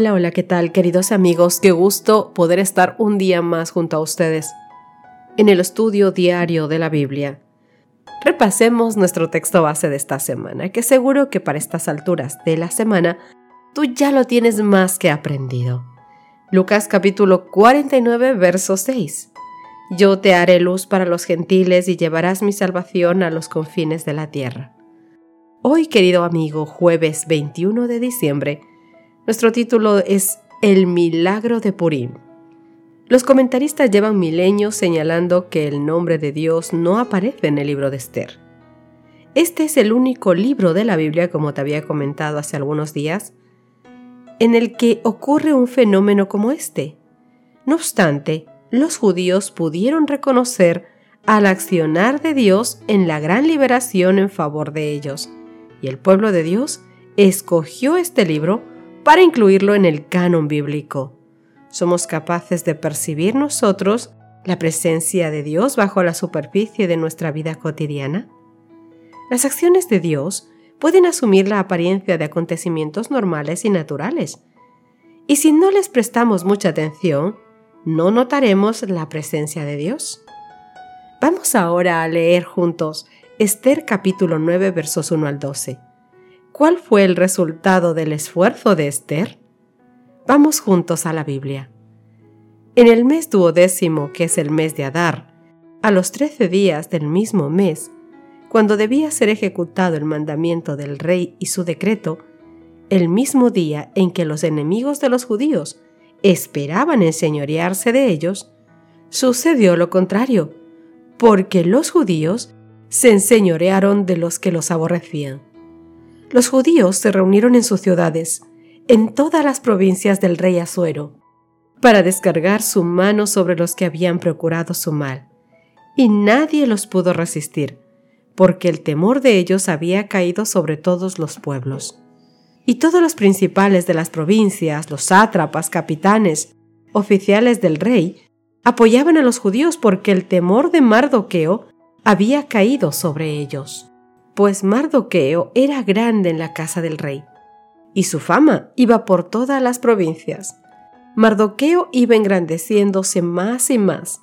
Hola, hola, ¿qué tal queridos amigos? Qué gusto poder estar un día más junto a ustedes en el estudio diario de la Biblia. Repasemos nuestro texto base de esta semana, que seguro que para estas alturas de la semana tú ya lo tienes más que aprendido. Lucas capítulo 49, verso 6. Yo te haré luz para los gentiles y llevarás mi salvación a los confines de la tierra. Hoy, querido amigo, jueves 21 de diciembre, nuestro título es El milagro de Purim. Los comentaristas llevan milenios señalando que el nombre de Dios no aparece en el libro de Esther. Este es el único libro de la Biblia, como te había comentado hace algunos días, en el que ocurre un fenómeno como este. No obstante, los judíos pudieron reconocer al accionar de Dios en la gran liberación en favor de ellos, y el pueblo de Dios escogió este libro para incluirlo en el canon bíblico. ¿Somos capaces de percibir nosotros la presencia de Dios bajo la superficie de nuestra vida cotidiana? Las acciones de Dios pueden asumir la apariencia de acontecimientos normales y naturales. Y si no les prestamos mucha atención, no notaremos la presencia de Dios. Vamos ahora a leer juntos Esther capítulo 9 versos 1 al 12. ¿Cuál fue el resultado del esfuerzo de Esther? Vamos juntos a la Biblia. En el mes duodécimo, que es el mes de Adar, a los trece días del mismo mes, cuando debía ser ejecutado el mandamiento del rey y su decreto, el mismo día en que los enemigos de los judíos esperaban enseñorearse de ellos, sucedió lo contrario, porque los judíos se enseñorearon de los que los aborrecían los judíos se reunieron en sus ciudades, en todas las provincias del rey Asuero, para descargar su mano sobre los que habían procurado su mal, y nadie los pudo resistir, porque el temor de ellos había caído sobre todos los pueblos. Y todos los principales de las provincias, los sátrapas, capitanes, oficiales del rey, apoyaban a los judíos porque el temor de Mardoqueo había caído sobre ellos pues Mardoqueo era grande en la casa del rey, y su fama iba por todas las provincias. Mardoqueo iba engrandeciéndose más y más,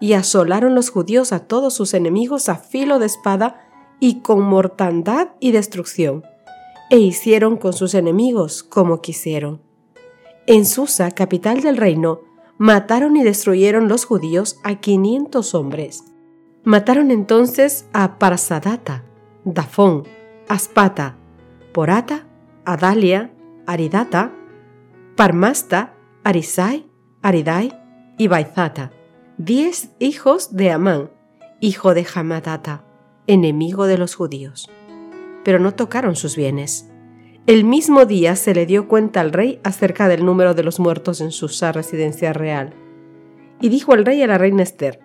y asolaron los judíos a todos sus enemigos a filo de espada y con mortandad y destrucción, e hicieron con sus enemigos como quisieron. En Susa, capital del reino, mataron y destruyeron los judíos a quinientos hombres. Mataron entonces a Parsadata, Dafón, Aspata, Porata, Adalia, Aridata, Parmasta, Arisai, Aridai y Baizata, diez hijos de Amán, hijo de Hamadata, enemigo de los judíos. Pero no tocaron sus bienes. El mismo día se le dio cuenta al rey acerca del número de los muertos en Susa, residencia real. Y dijo el rey a la reina Esther,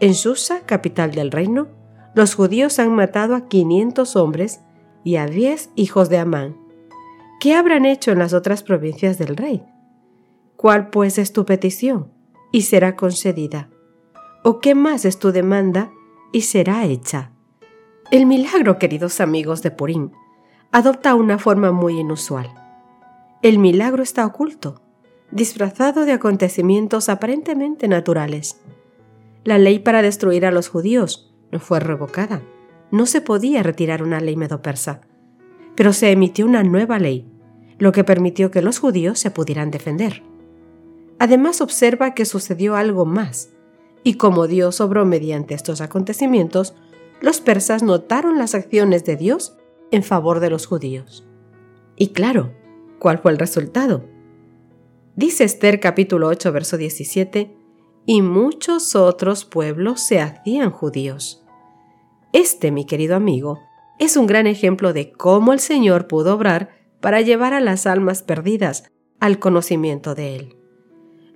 en Susa, capital del reino, los judíos han matado a 500 hombres y a 10 hijos de Amán. ¿Qué habrán hecho en las otras provincias del rey? ¿Cuál pues es tu petición? Y será concedida. ¿O qué más es tu demanda? Y será hecha. El milagro, queridos amigos de Purín, adopta una forma muy inusual. El milagro está oculto, disfrazado de acontecimientos aparentemente naturales. La ley para destruir a los judíos fue revocada. No se podía retirar una ley medo-persa. Pero se emitió una nueva ley, lo que permitió que los judíos se pudieran defender. Además observa que sucedió algo más, y como Dios obró mediante estos acontecimientos, los persas notaron las acciones de Dios en favor de los judíos. Y claro, ¿cuál fue el resultado? Dice Esther capítulo 8, verso 17, y muchos otros pueblos se hacían judíos. Este, mi querido amigo, es un gran ejemplo de cómo el Señor pudo obrar para llevar a las almas perdidas al conocimiento de Él.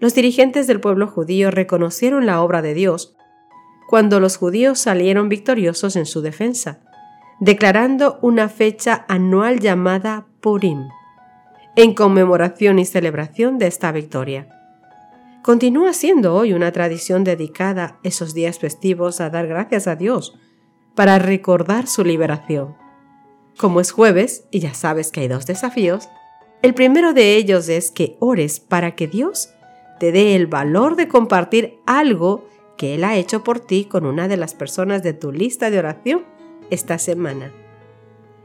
los dirigentes del pueblo judío reconocieron la obra de Dios cuando los judíos salieron victoriosos en su defensa, declarando una fecha anual llamada Purim, en conmemoración y celebración de esta victoria. Continúa siendo hoy una tradición dedicada esos días festivos a dar gracias a Dios para recordar su liberación. Como es jueves, y ya sabes que hay dos desafíos, el primero de ellos es que ores para que Dios te dé el valor de compartir algo que Él ha hecho por ti con una de las personas de tu lista de oración esta semana.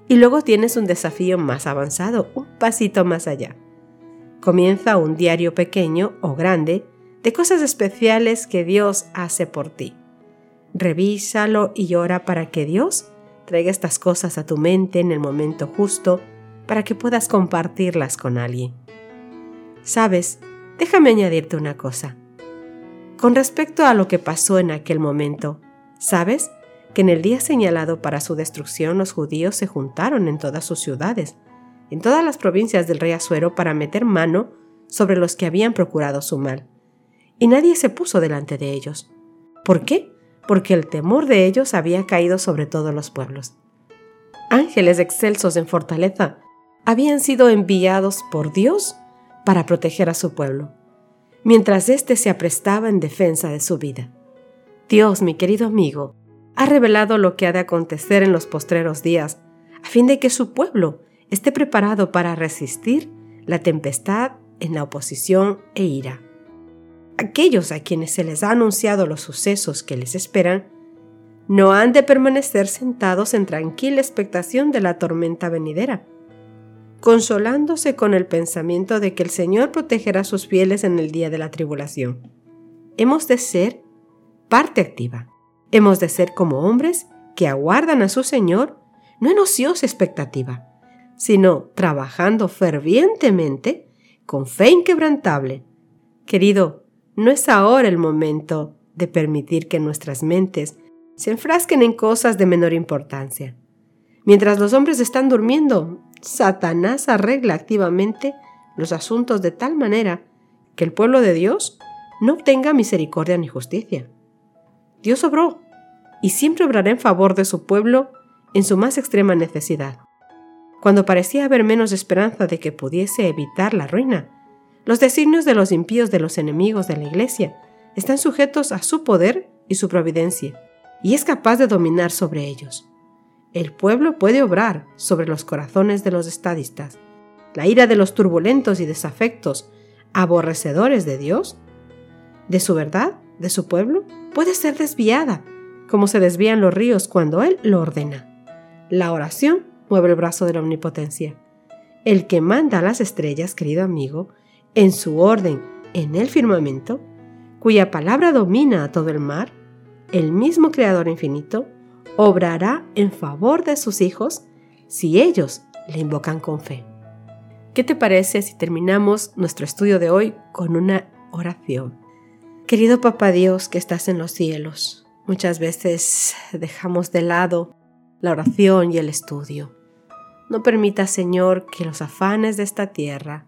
Y luego tienes un desafío más avanzado, un pasito más allá. Comienza un diario pequeño o grande de cosas especiales que Dios hace por ti. Revísalo y ora para que Dios traiga estas cosas a tu mente en el momento justo para que puedas compartirlas con alguien. Sabes, déjame añadirte una cosa. Con respecto a lo que pasó en aquel momento, ¿sabes? que en el día señalado para su destrucción los judíos se juntaron en todas sus ciudades, en todas las provincias del rey Asuero para meter mano sobre los que habían procurado su mal. Y nadie se puso delante de ellos. ¿Por qué? Porque el temor de ellos había caído sobre todos los pueblos. Ángeles excelsos en fortaleza habían sido enviados por Dios para proteger a su pueblo, mientras éste se aprestaba en defensa de su vida. Dios, mi querido amigo, ha revelado lo que ha de acontecer en los postreros días, a fin de que su pueblo esté preparado para resistir la tempestad en la oposición e ira. Aquellos a quienes se les ha anunciado los sucesos que les esperan, no han de permanecer sentados en tranquila expectación de la tormenta venidera, consolándose con el pensamiento de que el Señor protegerá a sus fieles en el día de la tribulación. Hemos de ser parte activa Hemos de ser como hombres que aguardan a su Señor, no en ociosa expectativa, sino trabajando fervientemente, con fe inquebrantable. Querido, no es ahora el momento de permitir que nuestras mentes se enfrasquen en cosas de menor importancia. Mientras los hombres están durmiendo, Satanás arregla activamente los asuntos de tal manera que el pueblo de Dios no obtenga misericordia ni justicia. Dios obró y siempre obrará en favor de su pueblo en su más extrema necesidad. Cuando parecía haber menos esperanza de que pudiese evitar la ruina, los designios de los impíos de los enemigos de la Iglesia están sujetos a su poder y su providencia, y es capaz de dominar sobre ellos. El pueblo puede obrar sobre los corazones de los estadistas. La ira de los turbulentos y desafectos, aborrecedores de Dios, de su verdad, de su pueblo, puede ser desviada como se desvían los ríos cuando Él lo ordena. La oración mueve el brazo de la omnipotencia. El que manda a las estrellas, querido amigo, en su orden en el firmamento, cuya palabra domina a todo el mar, el mismo Creador infinito, obrará en favor de sus hijos si ellos le invocan con fe. ¿Qué te parece si terminamos nuestro estudio de hoy con una oración? Querido Papá Dios que estás en los cielos, Muchas veces dejamos de lado la oración y el estudio. No permita, Señor, que los afanes de esta tierra,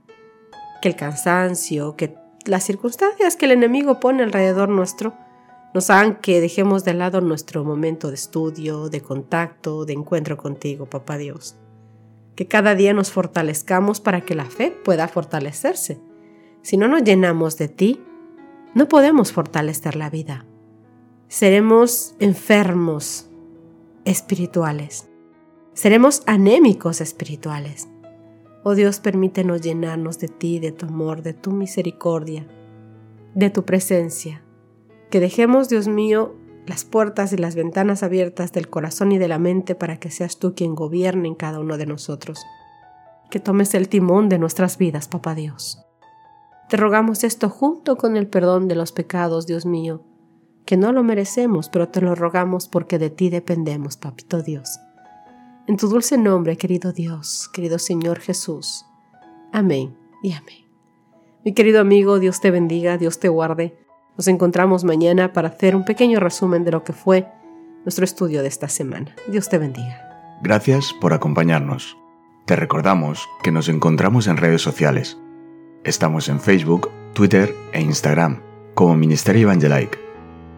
que el cansancio, que las circunstancias que el enemigo pone alrededor nuestro, nos hagan que dejemos de lado nuestro momento de estudio, de contacto, de encuentro contigo, Papá Dios. Que cada día nos fortalezcamos para que la fe pueda fortalecerse. Si no nos llenamos de ti, no podemos fortalecer la vida seremos enfermos espirituales, seremos anémicos espirituales. Oh Dios, permítenos llenarnos de ti, de tu amor, de tu misericordia, de tu presencia. Que dejemos, Dios mío, las puertas y las ventanas abiertas del corazón y de la mente para que seas tú quien gobierne en cada uno de nosotros. Que tomes el timón de nuestras vidas, Papá Dios. Te rogamos esto junto con el perdón de los pecados, Dios mío, que no lo merecemos, pero te lo rogamos porque de ti dependemos, Papito Dios. En tu dulce nombre, querido Dios, querido Señor Jesús. Amén y amén. Mi querido amigo, Dios te bendiga, Dios te guarde. Nos encontramos mañana para hacer un pequeño resumen de lo que fue nuestro estudio de esta semana. Dios te bendiga. Gracias por acompañarnos. Te recordamos que nos encontramos en redes sociales. Estamos en Facebook Twitter e Instagram como Ministerio Evangelike.